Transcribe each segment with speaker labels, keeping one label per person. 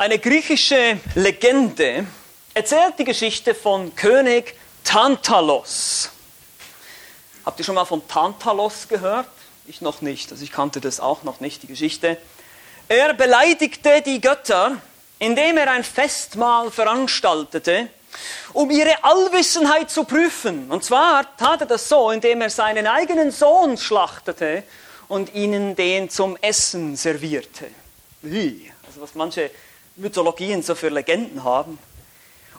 Speaker 1: Eine griechische Legende erzählt die Geschichte von König Tantalos. Habt ihr schon mal von Tantalos gehört? Ich noch nicht, also ich kannte das auch noch nicht, die Geschichte. Er beleidigte die Götter, indem er ein Festmahl veranstaltete, um ihre Allwissenheit zu prüfen. Und zwar tat er das so, indem er seinen eigenen Sohn schlachtete und ihnen den zum Essen servierte. Also was manche Mythologien so für Legenden haben.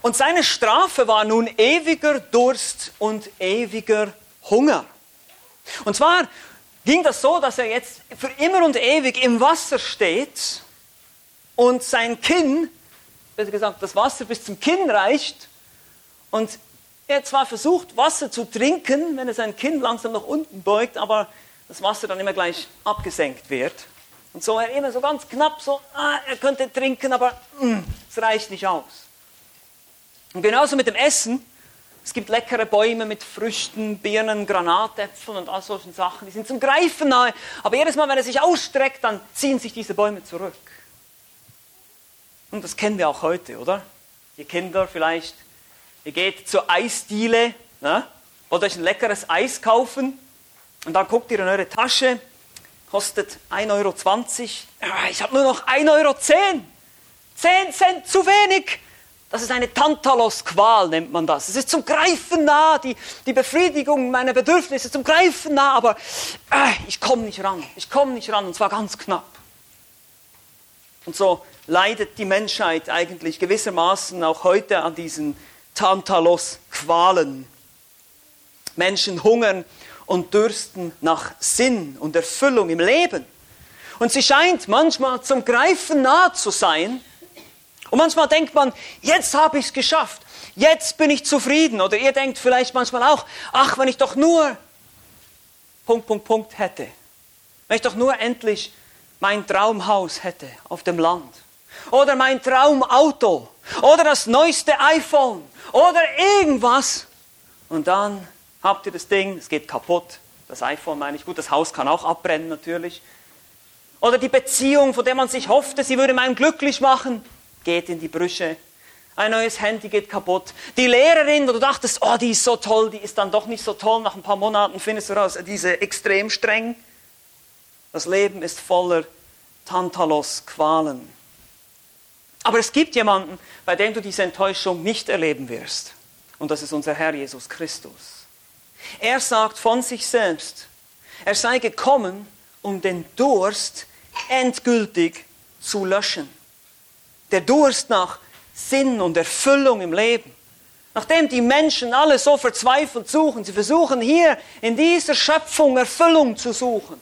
Speaker 1: Und seine Strafe war nun ewiger Durst und ewiger Hunger. Und zwar ging das so, dass er jetzt für immer und ewig im Wasser steht und sein Kinn, besser gesagt, das Wasser bis zum Kinn reicht und er zwar versucht, Wasser zu trinken, wenn er sein Kinn langsam nach unten beugt, aber das Wasser dann immer gleich abgesenkt wird. Und so er immer so ganz knapp so, ah, er könnte trinken, aber mm, es reicht nicht aus. Und genauso mit dem Essen. Es gibt leckere Bäume mit Früchten, Birnen, Granatäpfeln und all solchen Sachen. Die sind zum Greifen nahe. Aber jedes Mal, wenn er sich ausstreckt, dann ziehen sich diese Bäume zurück. Und das kennen wir auch heute, oder? Ihr Kinder vielleicht, ihr geht zur Eisdiele, ne? wollt euch ein leckeres Eis kaufen und dann guckt ihr in eure Tasche, kostet 1,20 Euro. Ich habe nur noch 1,10 Euro. 10 Cent zu wenig. Das ist eine Tantalos-Qual, nennt man das. Es ist zum Greifen nah, die, die Befriedigung meiner Bedürfnisse zum Greifen nah, aber äh, ich komme nicht ran. Ich komme nicht ran und zwar ganz knapp. Und so leidet die Menschheit eigentlich gewissermaßen auch heute an diesen Tantalos-Qualen. Menschen hungern und dürsten nach Sinn und Erfüllung im Leben. Und sie scheint manchmal zum Greifen nah zu sein. Und manchmal denkt man, jetzt habe ich es geschafft, jetzt bin ich zufrieden. Oder ihr denkt vielleicht manchmal auch, ach, wenn ich doch nur Punkt, Punkt, Punkt hätte. Wenn ich doch nur endlich mein Traumhaus hätte auf dem Land. Oder mein Traumauto. Oder das neueste iPhone. Oder irgendwas. Und dann habt ihr das Ding, es geht kaputt. Das iPhone meine ich, gut, das Haus kann auch abbrennen natürlich. Oder die Beziehung, von der man sich hoffte, sie würde einen glücklich machen, geht in die Brüche. Ein neues Handy geht kaputt. Die Lehrerin, wo du dachtest, oh, die ist so toll, die ist dann doch nicht so toll. Nach ein paar Monaten findest du raus, diese extrem streng. Das Leben ist voller Tantalos, Qualen. Aber es gibt jemanden, bei dem du diese Enttäuschung nicht erleben wirst. Und das ist unser Herr Jesus Christus. Er sagt von sich selbst, er sei gekommen, um den Durst endgültig zu löschen. Der Durst nach Sinn und Erfüllung im Leben. Nachdem die Menschen alle so verzweifelt suchen, sie versuchen hier in dieser Schöpfung Erfüllung zu suchen.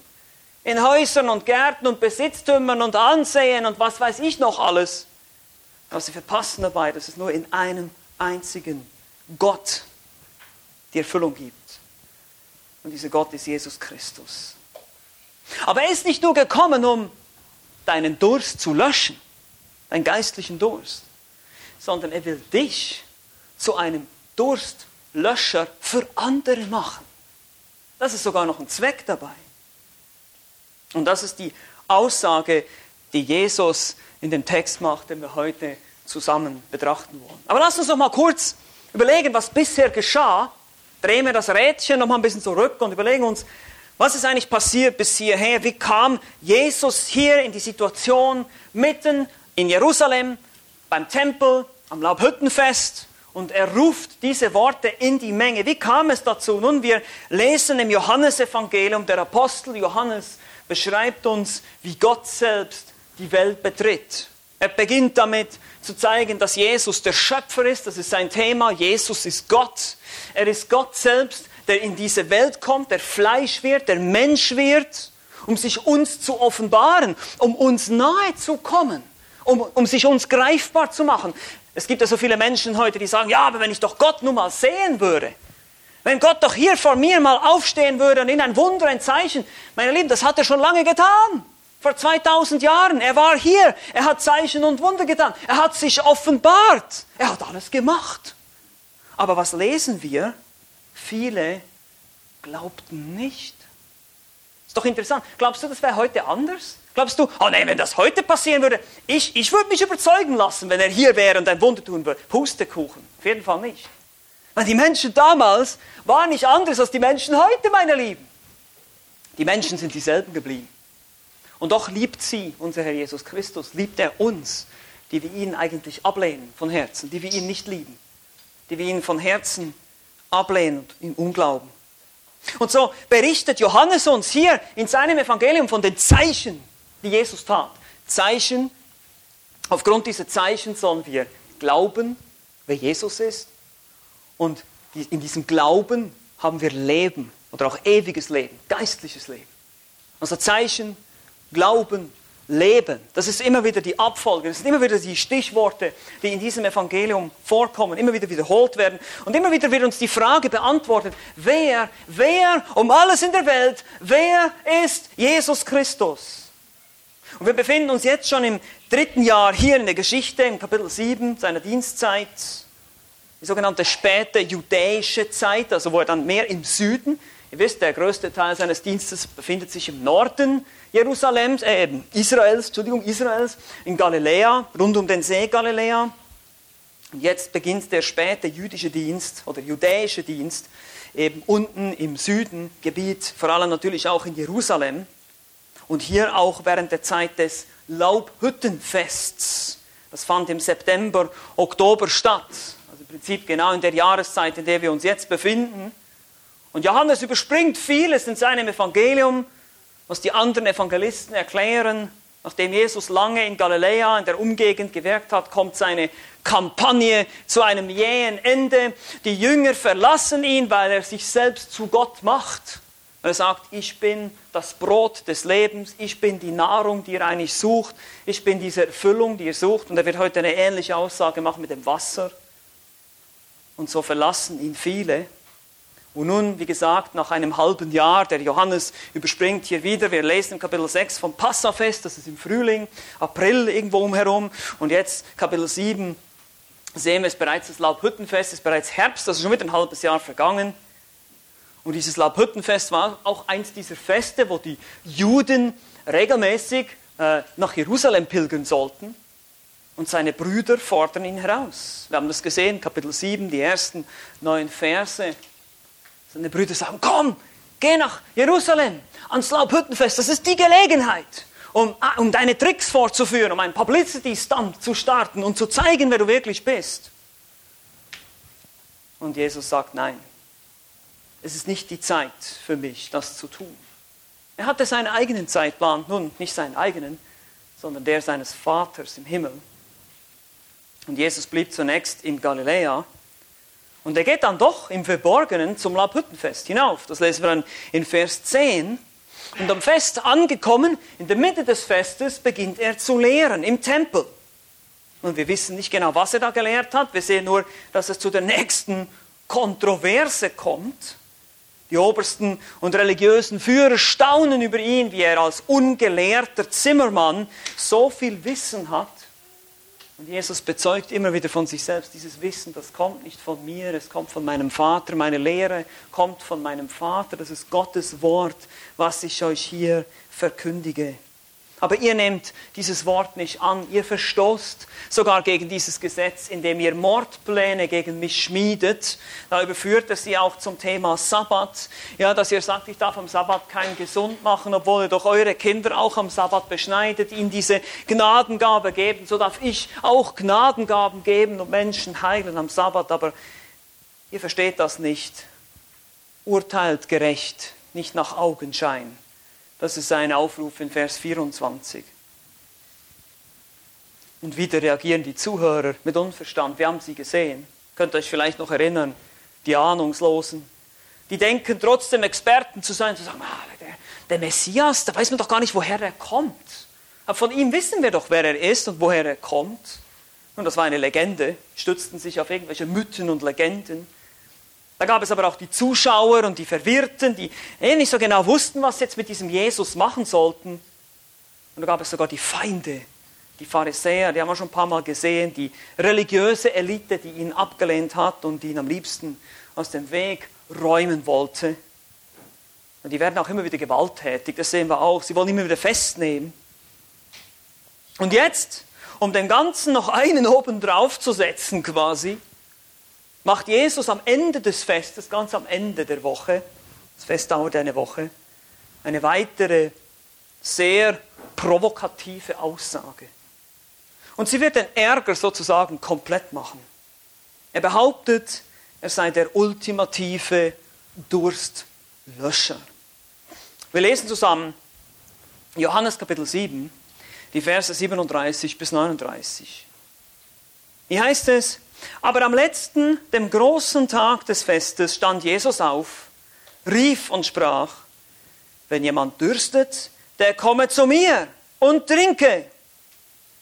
Speaker 1: In Häusern und Gärten und Besitztümern und Ansehen und was weiß ich noch alles. Aber sie verpassen dabei, dass es nur in einem einzigen Gott die Erfüllung gibt. Und dieser Gott ist Jesus Christus. Aber er ist nicht nur gekommen, um deinen Durst zu löschen, deinen geistlichen Durst, sondern er will dich zu einem Durstlöscher für andere machen. Das ist sogar noch ein Zweck dabei. Und das ist die Aussage, die Jesus in dem Text macht, den wir heute zusammen betrachten wollen. Aber lass uns noch mal kurz überlegen, was bisher geschah drehen wir das Rädchen noch mal ein bisschen zurück und überlegen uns, was ist eigentlich passiert bis hierher? Wie kam Jesus hier in die Situation mitten in Jerusalem beim Tempel am Laubhüttenfest und er ruft diese Worte in die Menge. Wie kam es dazu? Nun, wir lesen im Johannesevangelium, der Apostel Johannes beschreibt uns, wie Gott selbst die Welt betritt. Er beginnt damit zu zeigen, dass Jesus der Schöpfer ist, das ist sein Thema. Jesus ist Gott. Er ist Gott selbst, der in diese Welt kommt, der Fleisch wird, der Mensch wird, um sich uns zu offenbaren, um uns nahe zu kommen, um, um sich uns greifbar zu machen. Es gibt ja so viele Menschen heute, die sagen, ja, aber wenn ich doch Gott nur mal sehen würde, wenn Gott doch hier vor mir mal aufstehen würde und in ein Wunder, ein Zeichen, meine Lieben, das hat er schon lange getan. Vor 2000 Jahren. Er war hier. Er hat Zeichen und Wunder getan. Er hat sich offenbart. Er hat alles gemacht. Aber was lesen wir? Viele glaubten nicht. Ist doch interessant. Glaubst du, das wäre heute anders? Glaubst du, oh nein, wenn das heute passieren würde, ich, ich würde mich überzeugen lassen, wenn er hier wäre und ein Wunder tun würde. Pustekuchen. Auf jeden Fall nicht. Weil die Menschen damals waren nicht anders als die Menschen heute, meine Lieben. Die Menschen sind dieselben geblieben. Und doch liebt sie, unser Herr Jesus Christus, liebt er uns, die wir ihn eigentlich ablehnen von Herzen, die wir ihn nicht lieben, die wir ihn von Herzen ablehnen und im Unglauben. Und so berichtet Johannes uns hier in seinem Evangelium von den Zeichen, die Jesus tat. Zeichen, aufgrund dieser Zeichen sollen wir glauben, wer Jesus ist. Und in diesem Glauben haben wir Leben oder auch ewiges Leben, geistliches Leben. Also Zeichen, Glauben, Leben. Das ist immer wieder die Abfolge, das sind immer wieder die Stichworte, die in diesem Evangelium vorkommen, immer wieder wiederholt werden. Und immer wieder wird uns die Frage beantwortet, wer, wer um alles in der Welt, wer ist Jesus Christus? Und wir befinden uns jetzt schon im dritten Jahr hier in der Geschichte, im Kapitel 7 seiner Dienstzeit, die sogenannte späte judäische Zeit, also wo er dann mehr im Süden, ihr wisst, der größte Teil seines Dienstes befindet sich im Norden Jerusalems, äh, Israels, Entschuldigung, Israels, in Galiläa, rund um den See Galiläa. Und jetzt beginnt der späte jüdische Dienst oder judäische Dienst eben unten im Süden, Gebiet, vor allem natürlich auch in Jerusalem. Und hier auch während der Zeit des Laubhüttenfests. Das fand im September, Oktober statt. Also im Prinzip genau in der Jahreszeit, in der wir uns jetzt befinden. Und Johannes überspringt vieles in seinem Evangelium was die anderen Evangelisten erklären. Nachdem Jesus lange in Galiläa, in der Umgegend gewirkt hat, kommt seine Kampagne zu einem jähen Ende. Die Jünger verlassen ihn, weil er sich selbst zu Gott macht. Er sagt, ich bin das Brot des Lebens, ich bin die Nahrung, die ihr eigentlich sucht, ich bin diese Erfüllung, die ihr sucht. Und er wird heute eine ähnliche Aussage machen mit dem Wasser. Und so verlassen ihn viele. Und nun, wie gesagt, nach einem halben Jahr, der Johannes überspringt hier wieder, wir lesen im Kapitel 6 vom Passafest, das ist im Frühling, April irgendwo umherum. Und jetzt Kapitel 7 sehen wir es bereits, das Laubhüttenfest ist bereits Herbst, also schon wieder ein halbes Jahr vergangen. Und dieses Laubhüttenfest war auch eins dieser Feste, wo die Juden regelmäßig äh, nach Jerusalem pilgern sollten. Und seine Brüder fordern ihn heraus. Wir haben das gesehen, Kapitel 7, die ersten neun Verse. Seine Brüder sagen, komm, geh nach Jerusalem, ans Laubhüttenfest, das ist die Gelegenheit, um, ah, um deine Tricks fortzuführen, um einen Publicity-Stunt zu starten und zu zeigen, wer du wirklich bist. Und Jesus sagt, nein, es ist nicht die Zeit für mich, das zu tun. Er hatte seinen eigenen Zeitplan, nun nicht seinen eigenen, sondern der seines Vaters im Himmel. Und Jesus blieb zunächst in Galiläa und er geht dann doch im Verborgenen zum Laubhüttenfest hinauf. Das lesen wir dann in Vers 10. Und am Fest angekommen, in der Mitte des Festes, beginnt er zu lehren im Tempel. Und wir wissen nicht genau, was er da gelehrt hat. Wir sehen nur, dass es zu der nächsten Kontroverse kommt. Die obersten und religiösen Führer staunen über ihn, wie er als ungelehrter Zimmermann so viel Wissen hat und Jesus bezeugt immer wieder von sich selbst, dieses Wissen, das kommt nicht von mir, es kommt von meinem Vater, meine Lehre kommt von meinem Vater, das ist Gottes Wort, was ich euch hier verkündige. Aber ihr nehmt dieses Wort nicht an. Ihr verstoßt sogar gegen dieses Gesetz, indem ihr Mordpläne gegen mich schmiedet. Da überführt er sie auch zum Thema Sabbat. Ja, dass ihr sagt, ich darf am Sabbat keinen gesund machen, obwohl ihr doch eure Kinder auch am Sabbat beschneidet, ihnen diese Gnadengabe geben. So darf ich auch Gnadengaben geben und Menschen heilen am Sabbat. Aber ihr versteht das nicht. Urteilt gerecht, nicht nach Augenschein. Das ist sein Aufruf in Vers 24. Und wieder reagieren die Zuhörer mit Unverstand. Wir haben sie gesehen. Könnt ihr euch vielleicht noch erinnern? Die Ahnungslosen. Die denken trotzdem Experten zu sein, zu sagen, ah, der, der Messias, da weiß man doch gar nicht, woher er kommt. Aber von ihm wissen wir doch, wer er ist und woher er kommt. Und das war eine Legende, stützten sich auf irgendwelche Mythen und Legenden. Da gab es aber auch die Zuschauer und die Verwirrten, die eh nicht so genau wussten, was sie jetzt mit diesem Jesus machen sollten. Und da gab es sogar die Feinde, die Pharisäer, die haben wir schon ein paar Mal gesehen, die religiöse Elite, die ihn abgelehnt hat und ihn am liebsten aus dem Weg räumen wollte. Und die werden auch immer wieder gewalttätig, das sehen wir auch. Sie wollen immer wieder festnehmen. Und jetzt, um dem Ganzen noch einen oben drauf zu setzen quasi, macht Jesus am Ende des Festes, ganz am Ende der Woche, das Fest dauert eine Woche, eine weitere sehr provokative Aussage. Und sie wird den Ärger sozusagen komplett machen. Er behauptet, er sei der ultimative Durstlöscher. Wir lesen zusammen Johannes Kapitel 7, die Verse 37 bis 39. Hier heißt es, aber am letzten, dem großen Tag des Festes, stand Jesus auf, rief und sprach, wenn jemand dürstet, der komme zu mir und trinke.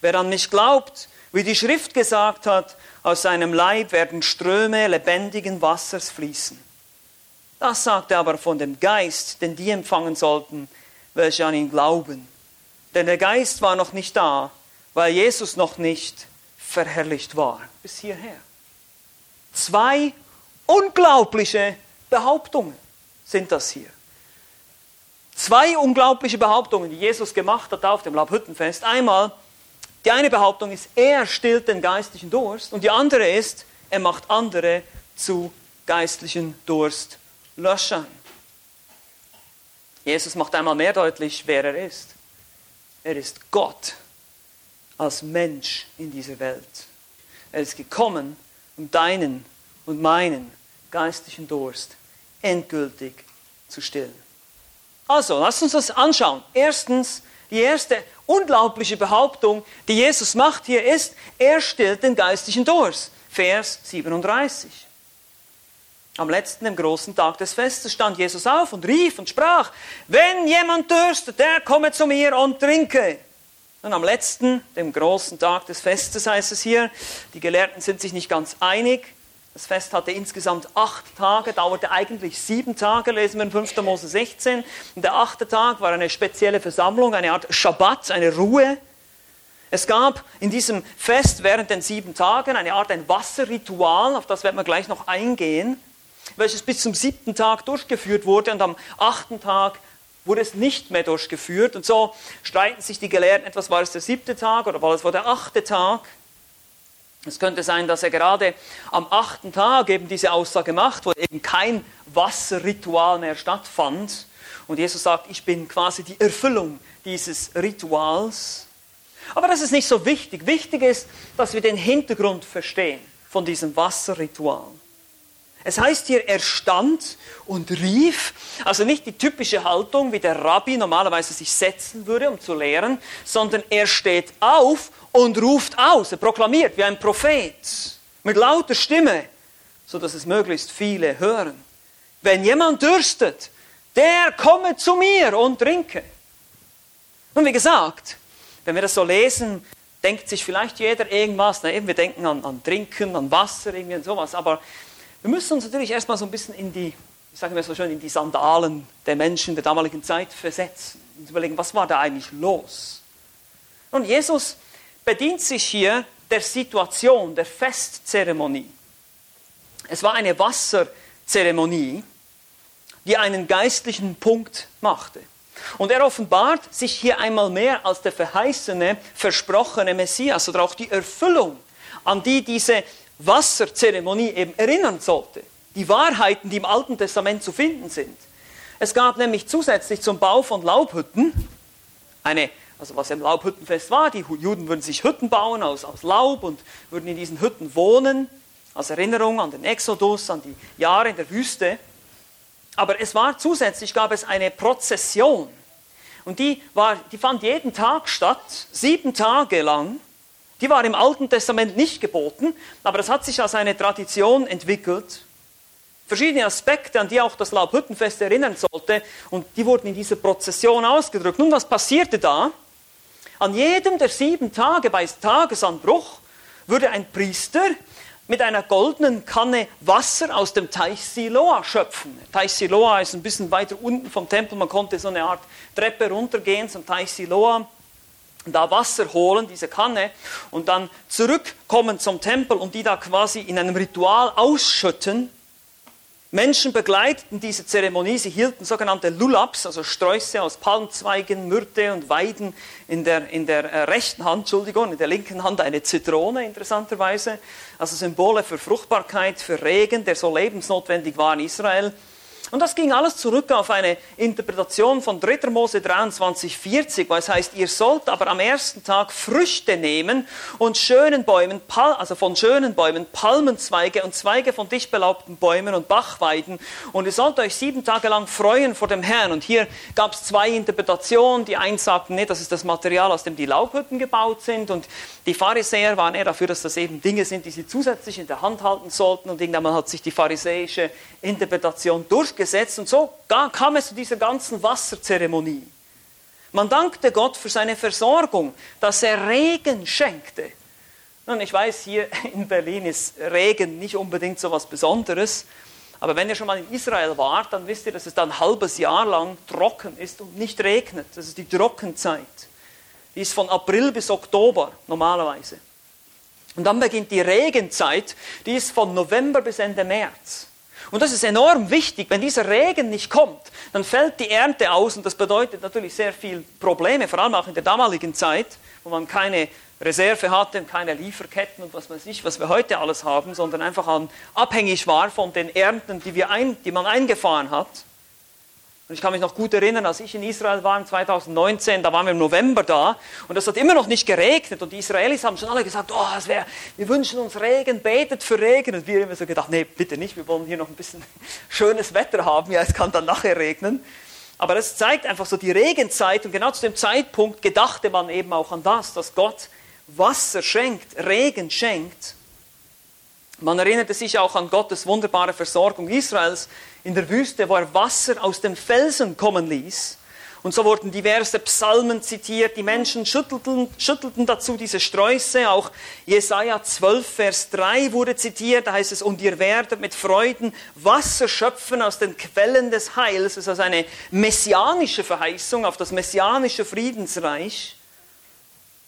Speaker 1: Wer an mich glaubt, wie die Schrift gesagt hat, aus seinem Leib werden Ströme lebendigen Wassers fließen. Das sagt er aber von dem Geist, den die empfangen sollten, welche an ihn glauben. Denn der Geist war noch nicht da, weil Jesus noch nicht verherrlicht war. Bis hierher. Zwei unglaubliche Behauptungen sind das hier. Zwei unglaubliche Behauptungen, die Jesus gemacht hat auf dem Laubhüttenfest. Einmal, die eine Behauptung ist, er stillt den geistlichen Durst und die andere ist, er macht andere zu geistlichen Durstlöschern. Jesus macht einmal mehr deutlich, wer er ist. Er ist Gott als Mensch in dieser Welt. Er ist gekommen, um deinen und meinen geistlichen Durst endgültig zu stillen. Also, lass uns das anschauen. Erstens, die erste unglaubliche Behauptung, die Jesus macht hier ist, er stillt den geistlichen Durst. Vers 37. Am letzten, dem großen Tag des Festes, stand Jesus auf und rief und sprach, wenn jemand dürstet, der komme zu mir und trinke. Und am letzten, dem großen Tag des Festes heißt es hier, die Gelehrten sind sich nicht ganz einig, das Fest hatte insgesamt acht Tage, dauerte eigentlich sieben Tage, lesen wir in 5. Mose 16. Und der achte Tag war eine spezielle Versammlung, eine Art Schabbat, eine Ruhe. Es gab in diesem Fest während den sieben Tagen eine Art ein Wasserritual, auf das werden wir gleich noch eingehen, welches bis zum siebten Tag durchgeführt wurde und am achten Tag wurde es nicht mehr durchgeführt. Und so streiten sich die Gelehrten etwas, war es der siebte Tag oder war es der achte Tag? Es könnte sein, dass er gerade am achten Tag eben diese Aussage macht, wo eben kein Wasserritual mehr stattfand. Und Jesus sagt, ich bin quasi die Erfüllung dieses Rituals. Aber das ist nicht so wichtig. Wichtig ist, dass wir den Hintergrund verstehen von diesem Wasserritual. Es heißt hier, er stand und rief, also nicht die typische Haltung, wie der Rabbi normalerweise sich setzen würde, um zu lehren, sondern er steht auf und ruft aus, er proklamiert wie ein Prophet mit lauter Stimme, sodass es möglichst viele hören. Wenn jemand dürstet, der komme zu mir und trinke. Und wie gesagt, wenn wir das so lesen, denkt sich vielleicht jeder irgendwas, na eben, wir denken an, an Trinken, an Wasser, irgendwie und sowas, aber wir müssen uns natürlich erstmal so ein bisschen in die, ich sage mal so schön, in die Sandalen der Menschen der damaligen Zeit versetzen und überlegen, was war da eigentlich los? Und Jesus bedient sich hier der Situation, der Festzeremonie. Es war eine Wasserzeremonie, die einen geistlichen Punkt machte. Und er offenbart sich hier einmal mehr als der verheißene, versprochene Messias oder auch die Erfüllung, an die diese Wasserzeremonie eben erinnern sollte. Die Wahrheiten, die im Alten Testament zu finden sind. Es gab nämlich zusätzlich zum Bau von Laubhütten eine also was im Laubhüttenfest war. Die Juden würden sich Hütten bauen aus, aus Laub und würden in diesen Hütten wohnen, als Erinnerung an den Exodus, an die Jahre in der Wüste. Aber es war zusätzlich, gab es eine Prozession. Und die, war, die fand jeden Tag statt, sieben Tage lang. Die war im Alten Testament nicht geboten, aber es hat sich als eine Tradition entwickelt. Verschiedene Aspekte, an die auch das Laubhüttenfest erinnern sollte, und die wurden in dieser Prozession ausgedrückt. Nun, was passierte da? An jedem der sieben Tage bei Tagesanbruch würde ein Priester mit einer goldenen Kanne Wasser aus dem Teich Siloa schöpfen. Teich Siloa ist ein bisschen weiter unten vom Tempel. Man konnte so eine Art Treppe runtergehen zum Teich Siloa, da Wasser holen, diese Kanne, und dann zurückkommen zum Tempel und die da quasi in einem Ritual ausschütten. Menschen begleiteten diese Zeremonie, sie hielten sogenannte Lulaps, also Sträuße aus Palmzweigen, Myrte und Weiden in der, in der äh, rechten Hand, Entschuldigung, in der linken Hand eine Zitrone interessanterweise, also Symbole für Fruchtbarkeit, für Regen, der so lebensnotwendig war in Israel. Und das ging alles zurück auf eine Interpretation von 3. Mose 23, 40, weil es heißt, ihr sollt aber am ersten Tag Früchte nehmen und schönen Bäumen, also von schönen Bäumen, Palmenzweige und Zweige von dicht belaubten Bäumen und Bachweiden. Und ihr sollt euch sieben Tage lang freuen vor dem Herrn. Und hier gab es zwei Interpretationen. Die einen sagten, nee, das ist das Material, aus dem die Laubhütten gebaut sind. Und die Pharisäer waren eher dafür, dass das eben Dinge sind, die sie zusätzlich in der Hand halten sollten. Und irgendwann hat sich die pharisäische Interpretation durchgesetzt und so kam es zu dieser ganzen Wasserzeremonie. Man dankte Gott für seine Versorgung, dass er Regen schenkte. Nun, ich weiß, hier in Berlin ist Regen nicht unbedingt so etwas Besonderes, aber wenn ihr schon mal in Israel wart, dann wisst ihr, dass es dann ein halbes Jahr lang trocken ist und nicht regnet. Das ist die Trockenzeit. Die ist von April bis Oktober normalerweise. Und dann beginnt die Regenzeit, die ist von November bis Ende März. Und das ist enorm wichtig. Wenn dieser Regen nicht kommt, dann fällt die Ernte aus und das bedeutet natürlich sehr viele Probleme, vor allem auch in der damaligen Zeit, wo man keine Reserve hatte und keine Lieferketten und was weiß ich, was wir heute alles haben, sondern einfach abhängig war von den Ernten, die, wir ein, die man eingefahren hat. Und ich kann mich noch gut erinnern, als ich in Israel war 2019, da waren wir im November da und es hat immer noch nicht geregnet und die Israelis haben schon alle gesagt, oh, wär, wir wünschen uns Regen, betet für Regen. Und wir haben immer so gedacht, nee, bitte nicht, wir wollen hier noch ein bisschen schönes Wetter haben, ja, es kann dann nachher regnen. Aber das zeigt einfach so die Regenzeit und genau zu dem Zeitpunkt gedachte man eben auch an das, dass Gott Wasser schenkt, Regen schenkt. Man erinnerte sich auch an Gottes wunderbare Versorgung Israels in der Wüste, wo er Wasser aus dem Felsen kommen ließ. Und so wurden diverse Psalmen zitiert. Die Menschen schüttelten, schüttelten dazu diese Sträuße. Auch Jesaja 12, Vers 3 wurde zitiert. Da heißt es, und ihr werdet mit Freuden Wasser schöpfen aus den Quellen des Heils. Das ist also eine messianische Verheißung auf das messianische Friedensreich.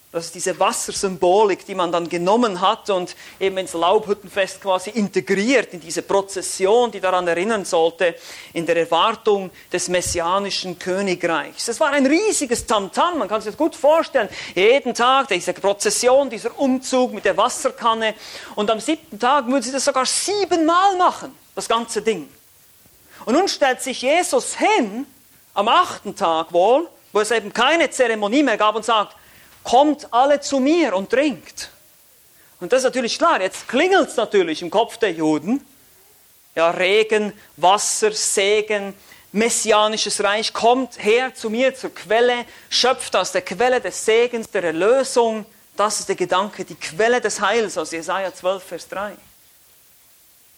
Speaker 1: Das ist diese Wassersymbolik, die man dann genommen hat und eben ins Laubhüttenfest quasi integriert, in diese Prozession, die daran erinnern sollte, in der Erwartung des messianischen Königreichs. Das war ein riesiges Tamtam, man kann sich das gut vorstellen. Jeden Tag diese Prozession, dieser Umzug mit der Wasserkanne und am siebten Tag würden sie das sogar siebenmal machen, das ganze Ding. Und nun stellt sich Jesus hin, am achten Tag wohl, wo es eben keine Zeremonie mehr gab und sagt, kommt alle zu mir und trinkt. Und das ist natürlich klar, jetzt klingelt es natürlich im Kopf der Juden. Ja, Regen, Wasser, Segen, messianisches Reich, kommt her zu mir zur Quelle, schöpft aus der Quelle des Segens, der Erlösung. Das ist der Gedanke, die Quelle des Heils aus Jesaja 12, Vers 3.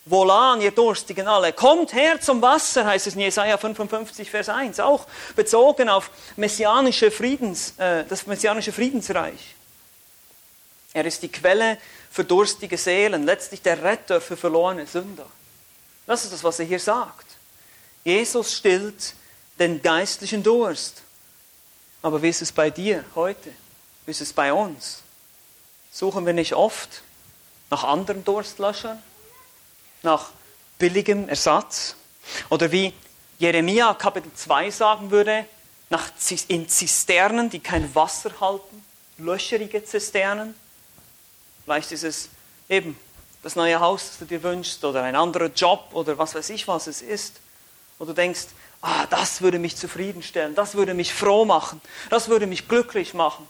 Speaker 1: Wohlan, ihr Durstigen alle, kommt her zum Wasser, heißt es in Jesaja 55, Vers 1, auch bezogen auf messianische Friedens, äh, das messianische Friedensreich. Er ist die Quelle für durstige Seelen, letztlich der Retter für verlorene Sünder. Das ist das, was er hier sagt. Jesus stillt den geistlichen Durst. Aber wie ist es bei dir heute? Wie ist es bei uns? Suchen wir nicht oft nach anderen Durstlöschern? Nach billigem Ersatz. Oder wie Jeremia Kapitel 2 sagen würde, nach, in Zisternen, die kein Wasser halten, löcherige Zisternen. Vielleicht ist es eben das neue Haus, das du dir wünschst, oder ein anderer Job, oder was weiß ich, was es ist. Und du denkst, ah, das würde mich zufriedenstellen, das würde mich froh machen, das würde mich glücklich machen.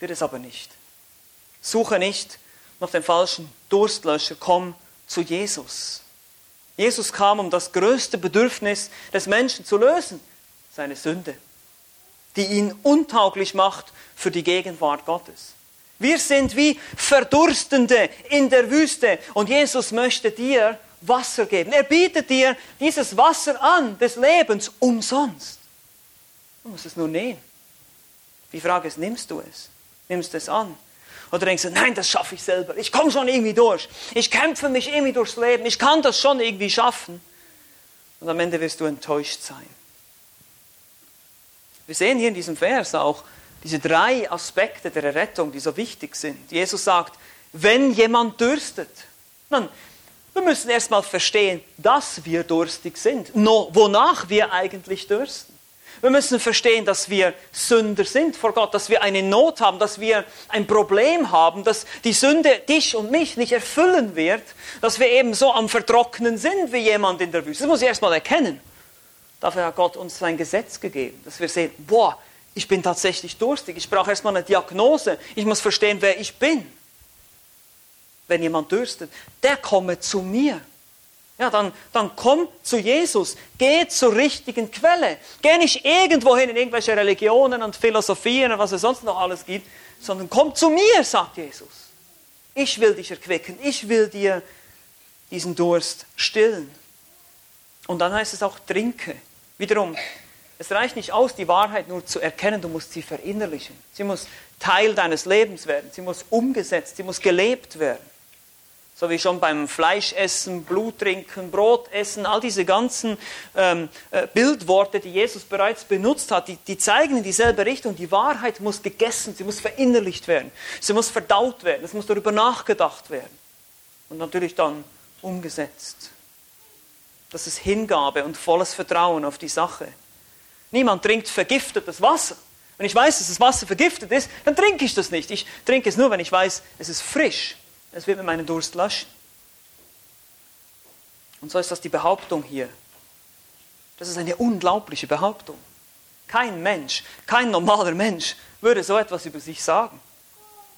Speaker 1: Wird es aber nicht. Suche nicht nach dem falschen Durstlöscher, komm zu Jesus. Jesus kam, um das größte Bedürfnis des Menschen zu lösen, seine Sünde, die ihn untauglich macht für die Gegenwart Gottes. Wir sind wie Verdurstende in der Wüste und Jesus möchte dir Wasser geben. Er bietet dir dieses Wasser an des Lebens umsonst. Du musst es nur nehmen. Die Frage ist, nimmst du es? Nimmst du es an? Oder denkst du, nein, das schaffe ich selber. Ich komme schon irgendwie durch. Ich kämpfe mich irgendwie durchs Leben. Ich kann das schon irgendwie schaffen. Und am Ende wirst du enttäuscht sein. Wir sehen hier in diesem Vers auch diese drei Aspekte der Errettung, die so wichtig sind. Jesus sagt, wenn jemand dürstet, dann Wir müssen erstmal verstehen, dass wir durstig sind, no, wonach wir eigentlich dürsten. Wir müssen verstehen, dass wir Sünder sind vor Gott, dass wir eine Not haben, dass wir ein Problem haben, dass die Sünde dich und mich nicht erfüllen wird, dass wir eben so am Vertrocknen sind wie jemand in der Wüste. Das muss ich erstmal erkennen. Dafür hat Gott uns sein Gesetz gegeben, dass wir sehen, boah, ich bin tatsächlich durstig. Ich brauche erstmal eine Diagnose. Ich muss verstehen, wer ich bin. Wenn jemand dürstet, der komme zu mir. Ja, dann, dann komm zu Jesus. Geh zur richtigen Quelle. Geh nicht irgendwo hin in irgendwelche Religionen und Philosophien und was es sonst noch alles gibt, sondern komm zu mir, sagt Jesus. Ich will dich erquicken. Ich will dir diesen Durst stillen. Und dann heißt es auch, trinke. Wiederum, es reicht nicht aus, die Wahrheit nur zu erkennen, du musst sie verinnerlichen. Sie muss Teil deines Lebens werden. Sie muss umgesetzt, sie muss gelebt werden so wie schon beim Fleischessen, Blut trinken, Brot essen, all diese ganzen ähm, äh, Bildworte, die Jesus bereits benutzt hat, die, die zeigen in dieselbe Richtung. Die Wahrheit muss gegessen, sie muss verinnerlicht werden, sie muss verdaut werden, es muss darüber nachgedacht werden und natürlich dann umgesetzt. Das ist Hingabe und volles Vertrauen auf die Sache. Niemand trinkt vergiftetes Wasser. Wenn ich weiß, dass das Wasser vergiftet ist, dann trinke ich das nicht. Ich trinke es nur, wenn ich weiß, es ist frisch. Es wird mir meinen Durst löschen. Und so ist das die Behauptung hier. Das ist eine unglaubliche Behauptung. Kein Mensch, kein normaler Mensch würde so etwas über sich sagen.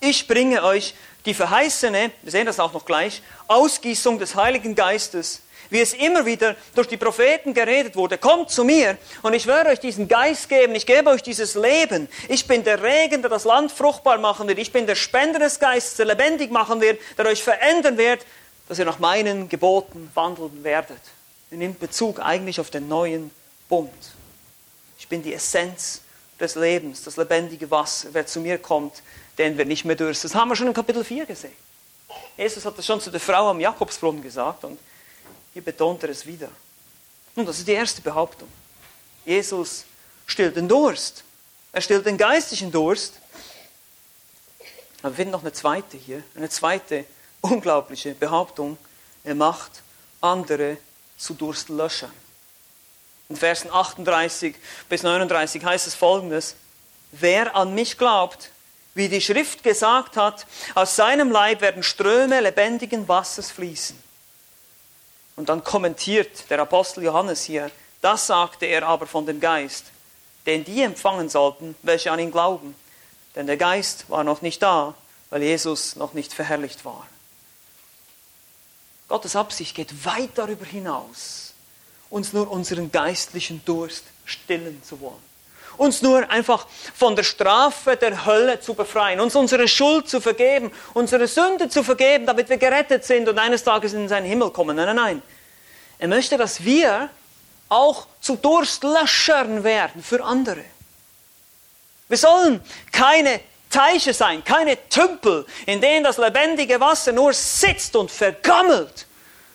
Speaker 1: Ich bringe euch die verheißene, wir sehen das auch noch gleich, Ausgießung des Heiligen Geistes wie es immer wieder durch die Propheten geredet wurde, kommt zu mir und ich werde euch diesen Geist geben, ich gebe euch dieses Leben. Ich bin der Regen, der das Land fruchtbar machen wird. Ich bin der Spender des Geistes, der lebendig machen wird, der euch verändern wird, dass ihr nach meinen Geboten wandeln werdet. Er nimmt Bezug eigentlich auf den neuen Bund. Ich bin die Essenz des Lebens, das lebendige Wasser. Wer zu mir kommt, den wird nicht mehr dürsten. Das haben wir schon in Kapitel 4 gesehen. Jesus hat das schon zu der Frau am Jakobsbrunnen gesagt und hier betont er es wieder. Nun, das ist die erste Behauptung. Jesus stillt den Durst. Er stillt den geistlichen Durst. Aber wir finden noch eine zweite hier, eine zweite unglaubliche Behauptung. Er macht andere zu Durstlöschern. In Versen 38 bis 39 heißt es folgendes: Wer an mich glaubt, wie die Schrift gesagt hat, aus seinem Leib werden Ströme lebendigen Wassers fließen. Und dann kommentiert der Apostel Johannes hier, das sagte er aber von dem Geist, den die empfangen sollten, welche an ihn glauben. Denn der Geist war noch nicht da, weil Jesus noch nicht verherrlicht war. Gottes Absicht geht weit darüber hinaus, uns nur unseren geistlichen Durst stillen zu wollen. Uns nur einfach von der Strafe der Hölle zu befreien, uns unsere Schuld zu vergeben, unsere Sünde zu vergeben, damit wir gerettet sind und eines Tages in seinen Himmel kommen. Nein, nein, nein. Er möchte, dass wir auch zu Durstlöschern werden für andere. Wir sollen keine Teiche sein, keine Tümpel, in denen das lebendige Wasser nur sitzt und vergammelt,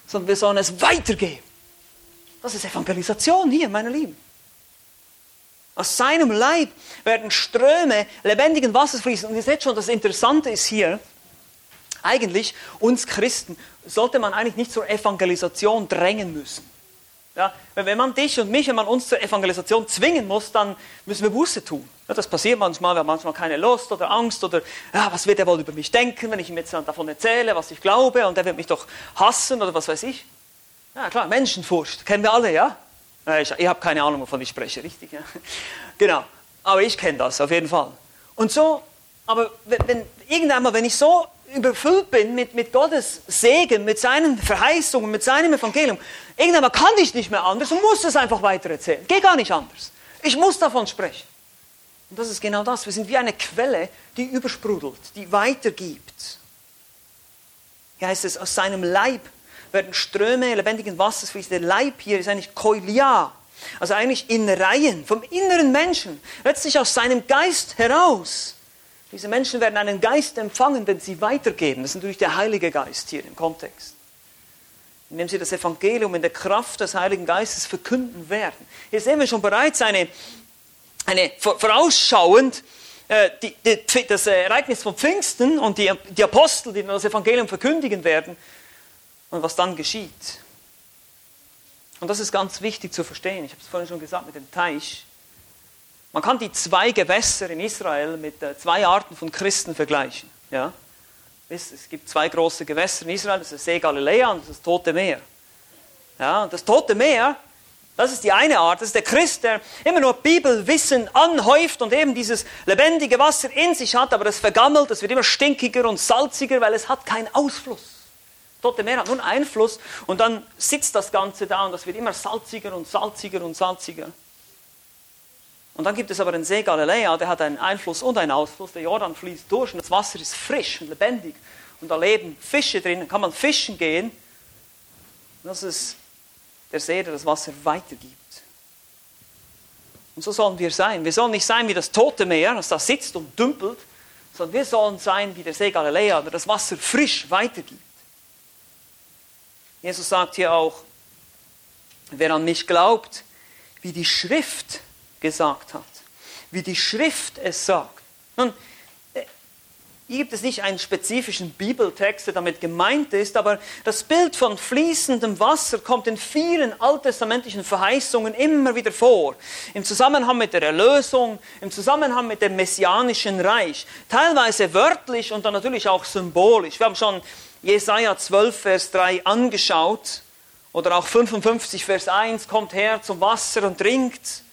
Speaker 1: sondern wir sollen es weitergeben. Das ist Evangelisation hier, meine Lieben. Aus seinem Leib werden Ströme lebendigen Wassers fließen. Und ihr seht schon, das Interessante ist hier, eigentlich uns Christen sollte man eigentlich nicht zur Evangelisation drängen müssen. Ja, wenn man dich und mich, wenn man uns zur Evangelisation zwingen muss, dann müssen wir Buße tun. Ja, das passiert manchmal, wir haben manchmal keine Lust oder Angst oder ja, was wird er wohl über mich denken, wenn ich ihm jetzt davon erzähle, was ich glaube und er wird mich doch hassen oder was weiß ich. Ja klar, Menschenfurcht, kennen wir alle, ja? Ich, ich habe keine Ahnung, wovon ich spreche, richtig? Ja? Genau, aber ich kenne das auf jeden Fall. Und so, aber wenn, wenn irgendwann mal, wenn ich so überfüllt bin mit, mit Gottes Segen, mit seinen Verheißungen, mit seinem Evangelium, irgendwann kann ich nicht mehr anders und muss es einfach weiter erzählen. Geht gar nicht anders. Ich muss davon sprechen. Und das ist genau das. Wir sind wie eine Quelle, die übersprudelt, die weitergibt. Hier heißt es, aus seinem Leib werden Ströme lebendigen Wassers fließen. Der Leib hier ist eigentlich Koilia, also eigentlich in Reihen, vom inneren Menschen, letztlich aus seinem Geist heraus diese Menschen werden einen Geist empfangen, den sie weitergeben. Das ist natürlich der Heilige Geist hier im Kontext. Indem sie das Evangelium in der Kraft des Heiligen Geistes verkünden werden. Hier sehen wir schon bereits eine, eine vorausschauend äh, die, die, das Ereignis von Pfingsten und die, die Apostel, die das Evangelium verkündigen werden. Und was dann geschieht. Und das ist ganz wichtig zu verstehen. Ich habe es vorhin schon gesagt mit dem Teich. Man kann die zwei Gewässer in Israel mit äh, zwei Arten von Christen vergleichen. Ja? Es gibt zwei große Gewässer in Israel, das ist das See Galiläa und das ist das Tote Meer. Ja, das Tote Meer, das ist die eine Art, das ist der Christ, der immer nur Bibelwissen anhäuft und eben dieses lebendige Wasser in sich hat, aber das vergammelt, das wird immer stinkiger und salziger, weil es hat keinen Ausfluss. Tote Meer hat einen Einfluss und dann sitzt das Ganze da und das wird immer salziger und salziger und salziger. Und dann gibt es aber den See Galiläa, der hat einen Einfluss und einen Ausfluss. Der Jordan fließt durch und das Wasser ist frisch und lebendig. Und da leben Fische drin, da kann man fischen gehen. Das ist der See, der das Wasser weitergibt. Und so sollen wir sein. Wir sollen nicht sein wie das tote Meer, das da sitzt und dümpelt, sondern wir sollen sein wie der See Galiläa, der das Wasser frisch weitergibt. Jesus sagt hier auch, wer an mich glaubt, wie die Schrift gesagt hat, wie die Schrift es sagt. Nun, äh, hier gibt es nicht einen spezifischen Bibeltext, der damit gemeint ist, aber das Bild von fließendem Wasser kommt in vielen alttestamentlichen Verheißungen immer wieder vor. Im Zusammenhang mit der Erlösung, im Zusammenhang mit dem messianischen Reich. Teilweise wörtlich und dann natürlich auch symbolisch. Wir haben schon Jesaja 12, Vers 3 angeschaut. Oder auch 55, Vers 1, kommt her zum Wasser und trinkt.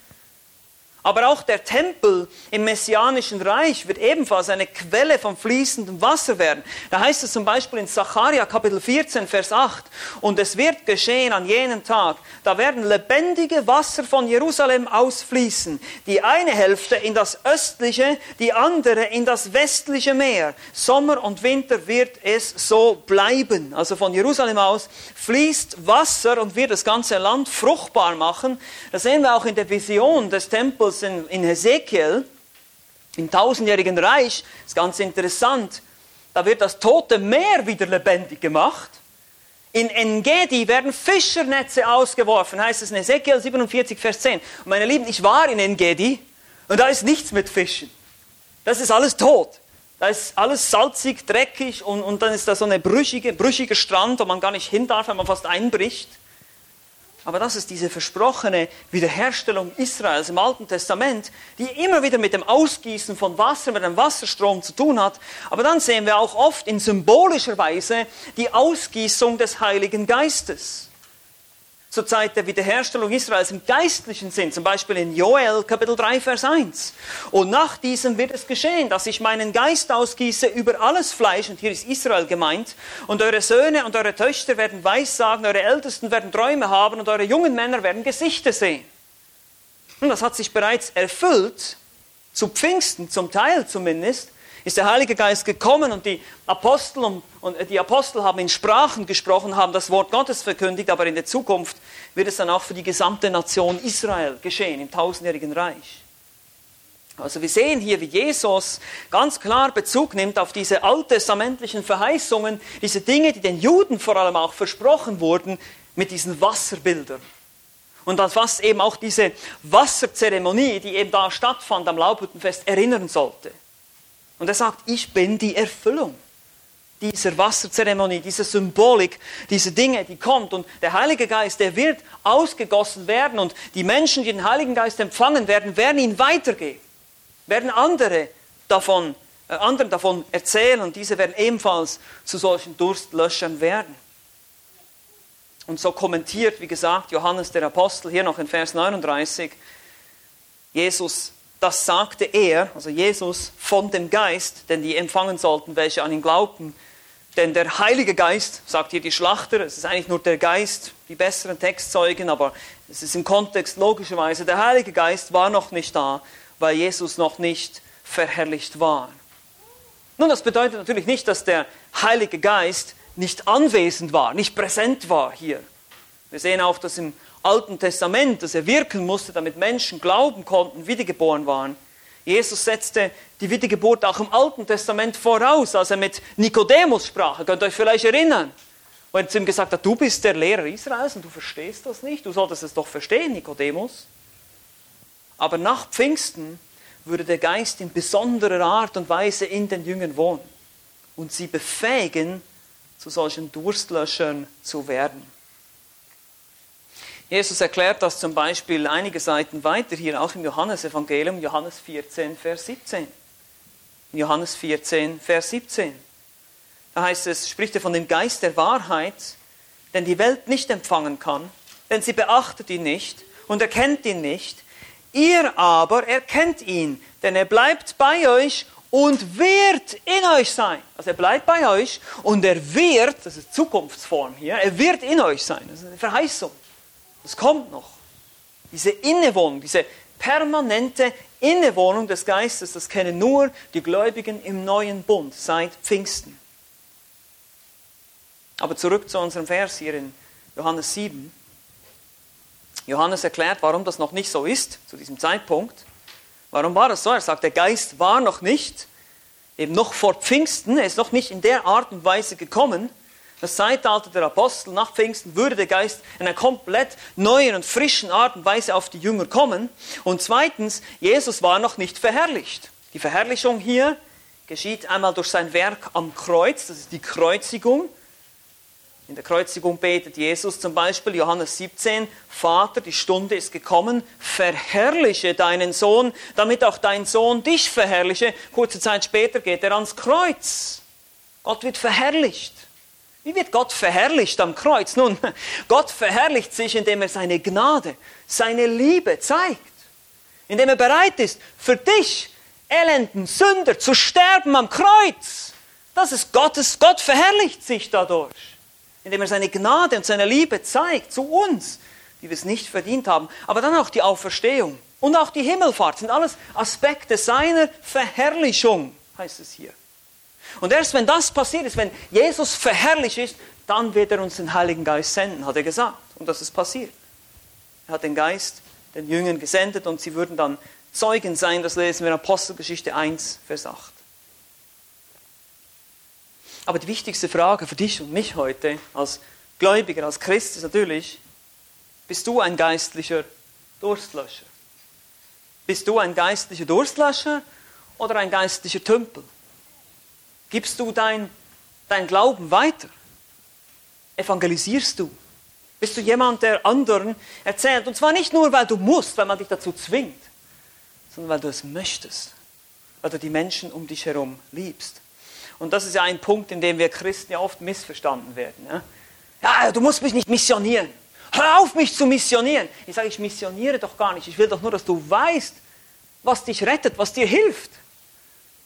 Speaker 1: Aber auch der Tempel im messianischen Reich wird ebenfalls eine Quelle von fließendem Wasser werden. Da heißt es zum Beispiel in Sacharja Kapitel 14, Vers 8, und es wird geschehen an jenem Tag, da werden lebendige Wasser von Jerusalem ausfließen, die eine Hälfte in das östliche, die andere in das westliche Meer. Sommer und Winter wird es so bleiben. Also von Jerusalem aus fließt Wasser und wird das ganze Land fruchtbar machen. Das sehen wir auch in der Vision des Tempels Paulus in, in Hesekiel, im tausendjährigen Reich, ist ganz interessant, da wird das tote Meer wieder lebendig gemacht. In Engedi werden Fischernetze ausgeworfen, heißt es in Ezekiel 47, Vers 10. Und meine Lieben, ich war in Engedi und da ist nichts mit Fischen. Das ist alles tot. Da ist alles salzig, dreckig und, und dann ist da so ein brüchige, brüchiger Strand, wo man gar nicht hin darf, wenn man fast einbricht. Aber das ist diese versprochene Wiederherstellung Israels im Alten Testament, die immer wieder mit dem Ausgießen von Wasser, mit dem Wasserstrom zu tun hat. Aber dann sehen wir auch oft in symbolischer Weise die Ausgießung des Heiligen Geistes zur Zeit der Wiederherstellung Israels im geistlichen Sinn, zum Beispiel in Joel Kapitel 3, Vers 1. Und nach diesem wird es geschehen, dass ich meinen Geist ausgieße über alles Fleisch, und hier ist Israel gemeint, und eure Söhne und eure Töchter werden Weissagen, eure Ältesten werden Träume haben und eure jungen Männer werden Gesichter sehen. Und das hat sich bereits erfüllt, zu Pfingsten, zum Teil zumindest, ist der Heilige Geist gekommen und die Apostel, und, und die Apostel haben in Sprachen gesprochen, haben das Wort Gottes verkündigt, aber in der Zukunft wird es dann auch für die gesamte Nation Israel geschehen, im tausendjährigen Reich. Also wir sehen hier, wie Jesus ganz klar Bezug nimmt auf diese alttestamentlichen Verheißungen, diese Dinge, die den Juden vor allem auch versprochen wurden, mit diesen Wasserbildern. Und an was eben auch diese Wasserzeremonie, die eben da stattfand am Laubhüttenfest, erinnern sollte. Und er sagt, ich bin die Erfüllung dieser Wasserzeremonie, dieser Symbolik, diese Dinge, die kommt. Und der Heilige Geist, der wird ausgegossen werden. Und die Menschen, die den Heiligen Geist empfangen werden, werden ihn weitergeben. Werden andere davon, äh, anderen davon erzählen. Und diese werden ebenfalls zu solchen Durstlöschern werden. Und so kommentiert, wie gesagt, Johannes der Apostel hier noch in Vers 39, Jesus das sagte er, also Jesus, von dem Geist, den die empfangen sollten, welche an ihn glaubten. Denn der Heilige Geist, sagt hier die Schlachter, es ist eigentlich nur der Geist, die besseren Textzeugen, aber es ist im Kontext logischerweise, der Heilige Geist war noch nicht da, weil Jesus noch nicht verherrlicht war. Nun, das bedeutet natürlich nicht, dass der Heilige Geist nicht anwesend war, nicht präsent war hier. Wir sehen auch, dass im Alten Testament, dass er wirken musste, damit Menschen glauben konnten, wiedergeboren waren. Jesus setzte die Wiedergeburt auch im Alten Testament voraus, als er mit Nikodemus sprach. Ihr könnt euch vielleicht erinnern. Wo er zu ihm gesagt hat, du bist der Lehrer Israels und du verstehst das nicht. Du solltest es doch verstehen, Nikodemus. Aber nach Pfingsten würde der Geist in besonderer Art und Weise in den Jüngern wohnen und sie befähigen zu solchen Durstlöschern zu werden. Jesus erklärt das zum Beispiel einige Seiten weiter hier auch im Johannesevangelium, Johannes 14, Vers 17. Johannes 14, Vers 17. Da heißt es, spricht er von dem Geist der Wahrheit, den die Welt nicht empfangen kann, denn sie beachtet ihn nicht und erkennt ihn nicht. Ihr aber erkennt ihn, denn er bleibt bei euch und wird in euch sein. Also er bleibt bei euch und er wird, das ist Zukunftsform hier, er wird in euch sein. Das ist eine Verheißung. Das kommt noch. Diese Innewohnung, diese permanente Innewohnung des Geistes, das kennen nur die Gläubigen im neuen Bund seit Pfingsten. Aber zurück zu unserem Vers hier in Johannes 7. Johannes erklärt, warum das noch nicht so ist zu diesem Zeitpunkt. Warum war das so? Er sagt, der Geist war noch nicht, eben noch vor Pfingsten, er ist noch nicht in der Art und Weise gekommen. Das Zeitalter der Apostel nach Pfingsten würde der Geist in einer komplett neuen und frischen Art und Weise auf die Jünger kommen. Und zweitens, Jesus war noch nicht verherrlicht. Die Verherrlichung hier geschieht einmal durch sein Werk am Kreuz, das ist die Kreuzigung. In der Kreuzigung betet Jesus zum Beispiel, Johannes 17, Vater, die Stunde ist gekommen, verherrliche deinen Sohn, damit auch dein Sohn dich verherrliche. Kurze Zeit später geht er ans Kreuz. Gott wird verherrlicht. Wie wird Gott verherrlicht am Kreuz? Nun, Gott verherrlicht sich, indem er seine Gnade, seine Liebe zeigt. Indem er bereit ist, für dich, elenden Sünder, zu sterben am Kreuz. Das ist Gottes, Gott verherrlicht sich dadurch indem er seine Gnade und seine Liebe zeigt zu uns, die wir es nicht verdient haben. Aber dann auch die Auferstehung und auch die Himmelfahrt sind alles Aspekte seiner Verherrlichung, heißt es hier. Und erst wenn das passiert ist, wenn Jesus verherrlicht ist, dann wird er uns den Heiligen Geist senden, hat er gesagt. Und das ist passiert. Er hat den Geist den Jüngern gesendet und sie würden dann Zeugen sein. Das lesen wir in Apostelgeschichte 1, Vers 8. Aber die wichtigste Frage für dich und mich heute als Gläubiger, als Christ ist natürlich, bist du ein geistlicher Durstlöscher? Bist du ein geistlicher Durstlöscher oder ein geistlicher Tümpel? Gibst du dein, dein Glauben weiter? Evangelisierst du? Bist du jemand, der anderen erzählt? Und zwar nicht nur, weil du musst, weil man dich dazu zwingt, sondern weil du es möchtest, weil du die Menschen um dich herum liebst. Und das ist ja ein Punkt, in dem wir Christen ja oft missverstanden werden. Ja, ja du musst mich nicht missionieren. Hör auf, mich zu missionieren. Ich sage, ich missioniere doch gar nicht. Ich will doch nur, dass du weißt, was dich rettet, was dir hilft.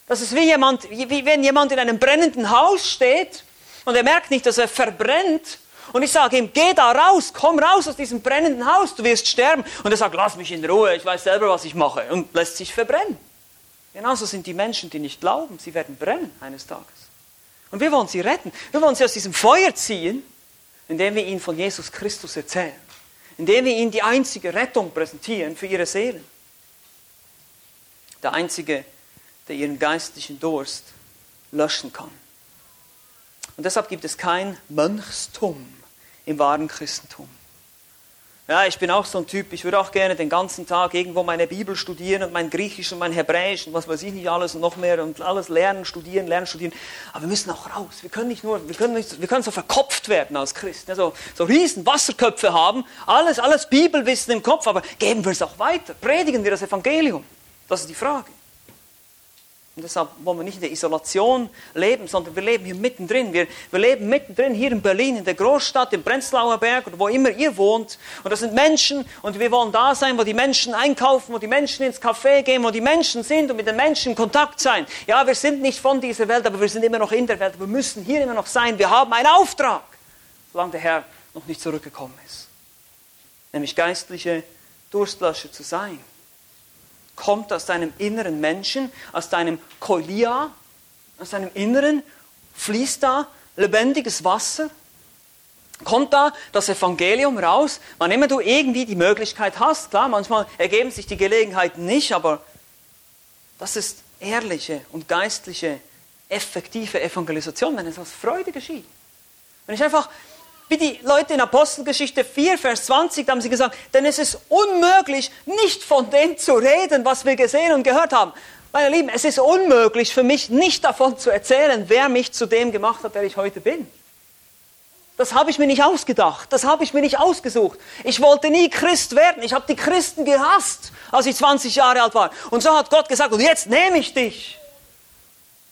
Speaker 1: Das ist wie, jemand, wie wenn jemand in einem brennenden Haus steht und er merkt nicht, dass er verbrennt. Und ich sage ihm, geh da raus, komm raus aus diesem brennenden Haus, du wirst sterben. Und er sagt, lass mich in Ruhe, ich weiß selber, was ich mache. Und lässt sich verbrennen. Genauso sind die Menschen, die nicht glauben, sie werden brennen eines Tages. Und wir wollen sie retten. Wir wollen sie aus diesem Feuer ziehen, indem wir ihnen von Jesus Christus erzählen. Indem wir ihnen die einzige Rettung präsentieren für ihre Seelen. Der einzige, der ihren geistlichen Durst löschen kann. Und deshalb gibt es kein Mönchstum im wahren Christentum. Ja, ich bin auch so ein Typ, ich würde auch gerne den ganzen Tag irgendwo meine Bibel studieren und mein Griechisch und mein Hebräisch und was weiß ich nicht alles und noch mehr und alles lernen, studieren, lernen, studieren. Aber wir müssen auch raus. Wir können nicht nur, wir können, nicht, wir können so verkopft werden als Christen. Also, so riesen Wasserköpfe haben, alles, alles Bibelwissen im Kopf, aber geben wir es auch weiter. Predigen wir das Evangelium. Das ist die Frage. Und deshalb wollen wir nicht in der Isolation leben, sondern wir leben hier mittendrin. Wir, wir leben mittendrin hier in Berlin, in der Großstadt, im Prenzlauer Berg oder wo immer ihr wohnt. Und das sind Menschen und wir wollen da sein, wo die Menschen einkaufen, wo die Menschen ins Café gehen, wo die Menschen sind und mit den Menschen in Kontakt sein. Ja, wir sind nicht von dieser Welt, aber wir sind immer noch in der Welt. Wir müssen hier immer noch sein. Wir haben einen Auftrag, solange der Herr noch nicht zurückgekommen ist. Nämlich geistliche Durstlöscher zu sein kommt aus deinem inneren Menschen, aus deinem Kolia, aus deinem Inneren, fließt da lebendiges Wasser? Kommt da das Evangelium raus, wann immer du irgendwie die Möglichkeit hast? Klar, manchmal ergeben sich die Gelegenheiten nicht, aber das ist ehrliche und geistliche, effektive Evangelisation, wenn es aus Freude geschieht. Wenn ich einfach wie die Leute in Apostelgeschichte 4, Vers 20, da haben sie gesagt, denn es ist unmöglich, nicht von dem zu reden, was wir gesehen und gehört haben. Meine Lieben, es ist unmöglich für mich, nicht davon zu erzählen, wer mich zu dem gemacht hat, der ich heute bin. Das habe ich mir nicht ausgedacht. Das habe ich mir nicht ausgesucht. Ich wollte nie Christ werden. Ich habe die Christen gehasst, als ich 20 Jahre alt war. Und so hat Gott gesagt, und jetzt nehme ich dich.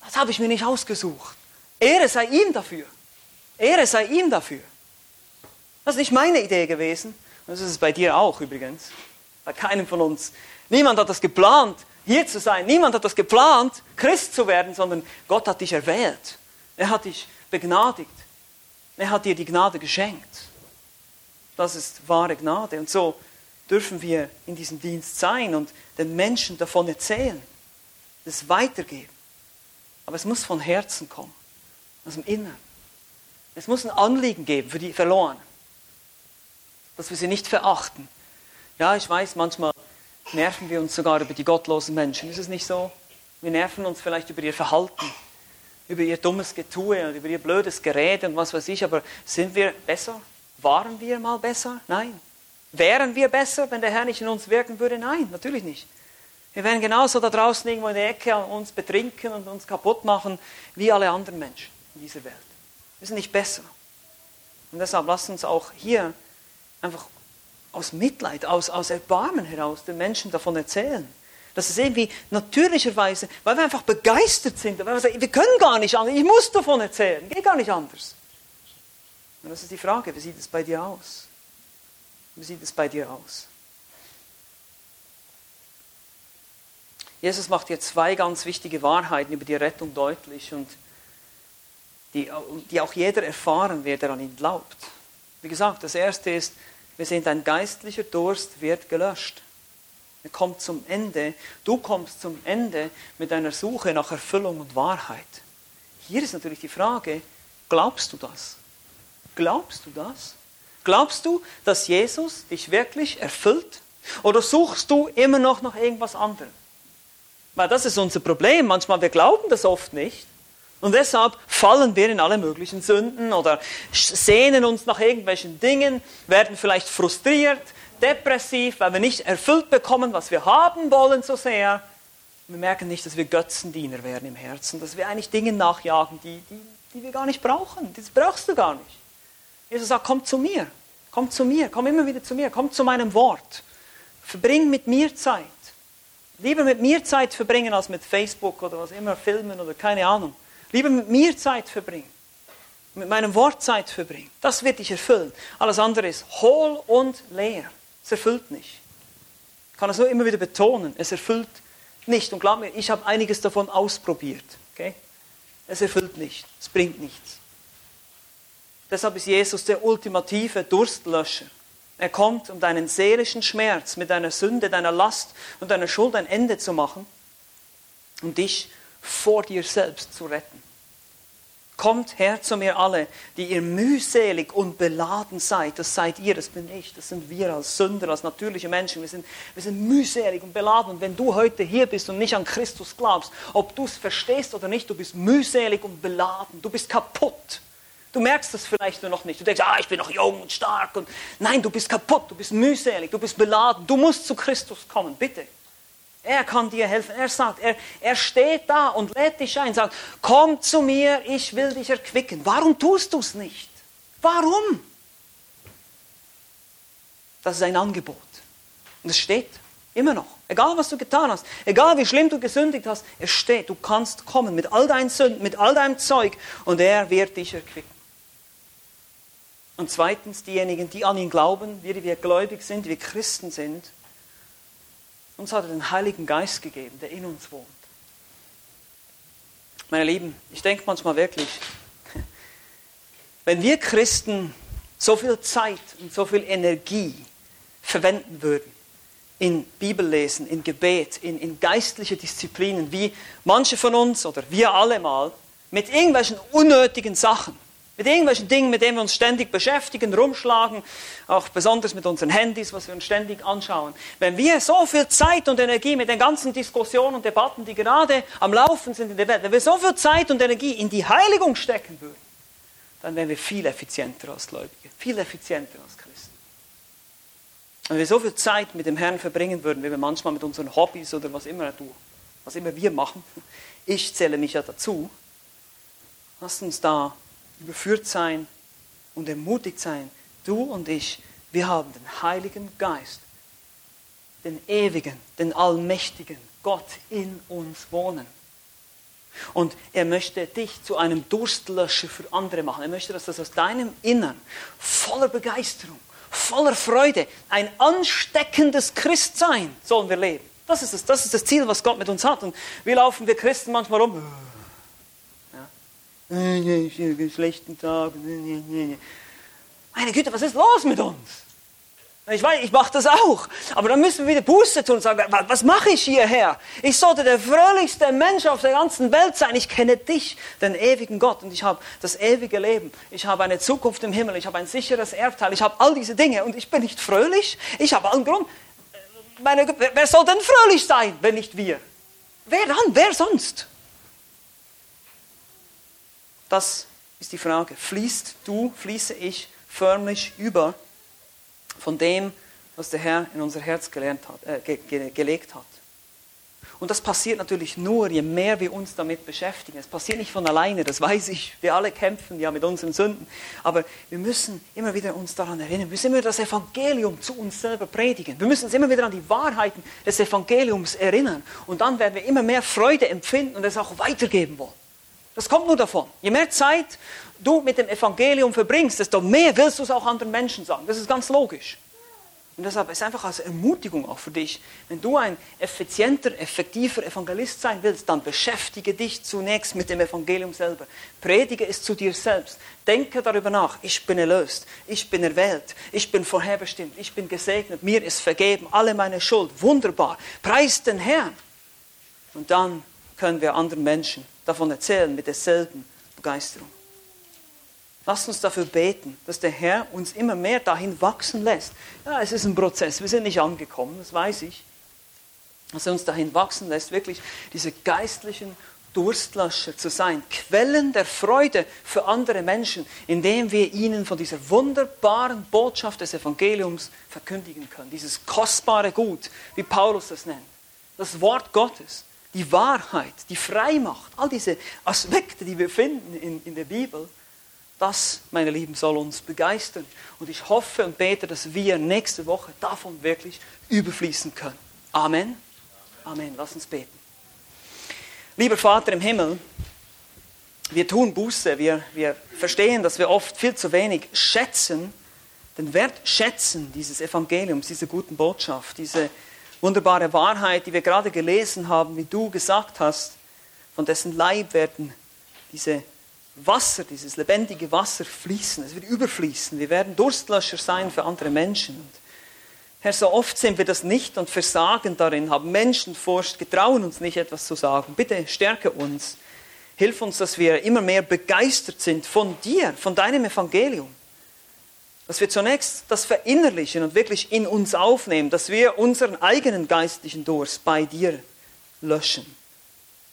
Speaker 1: Das habe ich mir nicht ausgesucht. Ehre sei ihm dafür. Ehre sei ihm dafür. Das ist nicht meine Idee gewesen. Das ist es bei dir auch übrigens. Bei keinem von uns. Niemand hat das geplant, hier zu sein. Niemand hat das geplant, Christ zu werden, sondern Gott hat dich erwählt. Er hat dich begnadigt. Er hat dir die Gnade geschenkt. Das ist wahre Gnade. Und so dürfen wir in diesem Dienst sein und den Menschen davon erzählen, es weitergeben. Aber es muss von Herzen kommen, aus dem Inneren. Es muss ein Anliegen geben für die Verlorenen, dass wir sie nicht verachten. Ja, ich weiß, manchmal nerven wir uns sogar über die gottlosen Menschen. Ist es nicht so? Wir nerven uns vielleicht über ihr Verhalten, über ihr dummes Getue und über ihr blödes Gerede und was weiß ich, aber sind wir besser? Waren wir mal besser? Nein. Wären wir besser, wenn der Herr nicht in uns wirken würde? Nein, natürlich nicht. Wir wären genauso da draußen irgendwo in der Ecke uns betrinken und uns kaputt machen wie alle anderen Menschen in dieser Welt. Wir sind nicht besser. Und deshalb lasst uns auch hier einfach aus Mitleid, aus, aus Erbarmen heraus den Menschen davon erzählen. Das ist irgendwie natürlicherweise, weil wir einfach begeistert sind, weil wir sagen, wir können gar nicht anders, ich muss davon erzählen, geht gar nicht anders. Und das ist die Frage, wie sieht es bei dir aus? Wie sieht es bei dir aus? Jesus macht hier zwei ganz wichtige Wahrheiten über die Rettung deutlich und die, die auch jeder erfahren wird, der an ihn glaubt. Wie gesagt, das erste ist, wir sind ein geistlicher Durst wird gelöscht. Er kommt zum Ende. Du kommst zum Ende mit deiner Suche nach Erfüllung und Wahrheit. Hier ist natürlich die Frage, glaubst du das? Glaubst du das? Glaubst du, dass Jesus dich wirklich erfüllt? Oder suchst du immer noch nach irgendwas anderem? Weil das ist unser Problem. Manchmal, wir glauben das oft nicht. Und deshalb fallen wir in alle möglichen Sünden oder sehnen uns nach irgendwelchen Dingen, werden vielleicht frustriert, depressiv, weil wir nicht erfüllt bekommen, was wir haben wollen so sehr. Wir merken nicht, dass wir Götzendiener werden im Herzen, dass wir eigentlich Dinge nachjagen, die, die, die wir gar nicht brauchen. Das brauchst du gar nicht. Jesus sagt, komm zu mir, komm zu mir, komm immer wieder zu mir, komm zu meinem Wort. Verbring mit mir Zeit. Lieber mit mir Zeit verbringen als mit Facebook oder was immer, filmen oder keine Ahnung. Lieber mit mir Zeit verbringen. Mit meinem Wort Zeit verbringen. Das wird dich erfüllen. Alles andere ist hohl und leer. Es erfüllt nicht. Ich kann es nur immer wieder betonen. Es erfüllt nicht. Und glaub mir, ich habe einiges davon ausprobiert. Okay? Es erfüllt nicht. Es bringt nichts. Deshalb ist Jesus der ultimative Durstlöscher. Er kommt, um deinen seelischen Schmerz mit deiner Sünde, deiner Last und deiner Schuld ein Ende zu machen und dich vor dir selbst zu retten. Kommt her zu mir alle, die ihr mühselig und beladen seid. Das seid ihr, das bin ich, das sind wir als Sünder, als natürliche Menschen. Wir sind, wir sind mühselig und beladen. Und wenn du heute hier bist und nicht an Christus glaubst, ob du es verstehst oder nicht, du bist mühselig und beladen. Du bist kaputt. Du merkst das vielleicht nur noch nicht. Du denkst, ah, ich bin noch jung und stark. Und nein, du bist kaputt, du bist mühselig, du bist beladen. Du musst zu Christus kommen, bitte. Er kann dir helfen. Er sagt, er, er steht da und lädt dich ein, sagt, komm zu mir, ich will dich erquicken. Warum tust du es nicht? Warum? Das ist ein Angebot. Und es steht immer noch. Egal, was du getan hast, egal wie schlimm du gesündigt hast, es steht, du kannst kommen mit all deinen Sünden, mit all deinem Zeug und er wird dich erquicken. Und zweitens, diejenigen, die an ihn glauben, wir, die wir gläubig sind, die wir Christen sind, uns hat er den Heiligen Geist gegeben, der in uns wohnt. Meine Lieben, ich denke manchmal wirklich, wenn wir Christen so viel Zeit und so viel Energie verwenden würden in Bibellesen, in Gebet, in, in geistliche Disziplinen, wie manche von uns oder wir alle mal mit irgendwelchen unnötigen Sachen, mit irgendwelchen Dingen, mit denen wir uns ständig beschäftigen, rumschlagen, auch besonders mit unseren Handys, was wir uns ständig anschauen. Wenn wir so viel Zeit und Energie mit den ganzen Diskussionen und Debatten, die gerade am Laufen sind in der Welt, wenn wir so viel Zeit und Energie in die Heiligung stecken würden, dann wären wir viel effizienter als Gläubige, viel effizienter als Christen. Wenn wir so viel Zeit mit dem Herrn verbringen würden, wie wir manchmal mit unseren Hobbys oder was immer, du, was immer wir machen, ich zähle mich ja dazu, lasst uns da überführt sein und ermutigt sein. Du und ich, wir haben den Heiligen Geist, den ewigen, den allmächtigen Gott in uns wohnen. Und er möchte dich zu einem Durstlöscher für andere machen. Er möchte, dass das aus deinem Innern voller Begeisterung, voller Freude, ein ansteckendes Christsein sollen wir leben. Das ist das, das ist das Ziel, was Gott mit uns hat. Und wie laufen wir Christen manchmal rum? Schlechten Tag. Meine Güte, was ist los mit uns? Ich weiß, ich mache das auch. Aber dann müssen wir wieder Buße tun und sagen, was mache ich hierher? Ich sollte der fröhlichste Mensch auf der ganzen Welt sein. Ich kenne dich, den ewigen Gott. Und ich habe das ewige Leben. Ich habe eine Zukunft im Himmel. Ich habe ein sicheres Erbteil. Ich habe all diese Dinge. Und ich bin nicht fröhlich. Ich habe allen Grund. Meine, wer soll denn fröhlich sein, wenn nicht wir? Wer dann? Wer sonst? Das ist die Frage. Fließt du, fließe ich förmlich über von dem, was der Herr in unser Herz hat, äh, ge ge gelegt hat. Und das passiert natürlich nur, je mehr wir uns damit beschäftigen. Es passiert nicht von alleine, das weiß ich. Wir alle kämpfen ja mit unseren Sünden. Aber wir müssen immer wieder uns daran erinnern. Wir müssen immer das Evangelium zu uns selber predigen. Wir müssen uns immer wieder an die Wahrheiten des Evangeliums erinnern. Und dann werden wir immer mehr Freude empfinden und es auch weitergeben wollen. Das kommt nur davon. Je mehr Zeit du mit dem Evangelium verbringst, desto mehr willst du es auch anderen Menschen sagen. Das ist ganz logisch. Und deshalb ist es einfach als Ermutigung auch für dich, wenn du ein effizienter, effektiver Evangelist sein willst, dann beschäftige dich zunächst mit dem Evangelium selber. Predige es zu dir selbst. Denke darüber nach. Ich bin erlöst. Ich bin erwählt. Ich bin vorherbestimmt. Ich bin gesegnet. Mir ist vergeben. Alle meine Schuld. Wunderbar. Preis den Herrn. Und dann können wir anderen Menschen davon erzählen mit derselben Begeisterung. Lasst uns dafür beten, dass der Herr uns immer mehr dahin wachsen lässt. Ja, es ist ein Prozess, wir sind nicht angekommen, das weiß ich. Dass er uns dahin wachsen lässt, wirklich diese geistlichen Durstlöscher zu sein, Quellen der Freude für andere Menschen, indem wir ihnen von dieser wunderbaren Botschaft des Evangeliums verkündigen können. Dieses kostbare Gut, wie Paulus das nennt. Das Wort Gottes, die Wahrheit, die Freimacht, all diese Aspekte, die wir finden in, in der Bibel das, meine Lieben, soll uns begeistern. Und ich hoffe und bete, dass wir nächste Woche davon wirklich überfließen können. Amen. Amen. Lass uns beten. Lieber Vater im Himmel, wir tun Buße, wir, wir verstehen, dass wir oft viel zu wenig schätzen, den Wert schätzen dieses Evangeliums, dieser guten Botschaft, diese wunderbare Wahrheit, die wir gerade gelesen haben, wie du gesagt hast, von dessen Leib werden diese Wasser, dieses lebendige Wasser fließen, es wird überfließen. Wir werden Durstlöscher sein für andere Menschen. Und Herr, so oft sind wir das nicht und versagen darin, haben Menschenfurcht, getrauen uns nicht etwas zu sagen. Bitte stärke uns. Hilf uns, dass wir immer mehr begeistert sind von dir, von deinem Evangelium. Dass wir zunächst das verinnerlichen und wirklich in uns aufnehmen, dass wir unseren eigenen geistlichen Durst bei dir löschen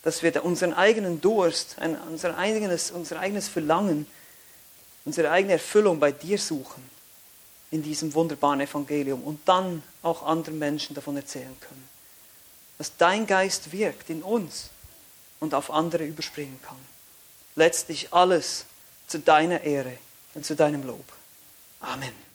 Speaker 1: dass wir unseren eigenen Durst, unser eigenes, unser eigenes Verlangen, unsere eigene Erfüllung bei dir suchen in diesem wunderbaren Evangelium und dann auch anderen Menschen davon erzählen können. Dass dein Geist wirkt in uns und auf andere überspringen kann. Letztlich alles zu deiner Ehre und zu deinem Lob. Amen.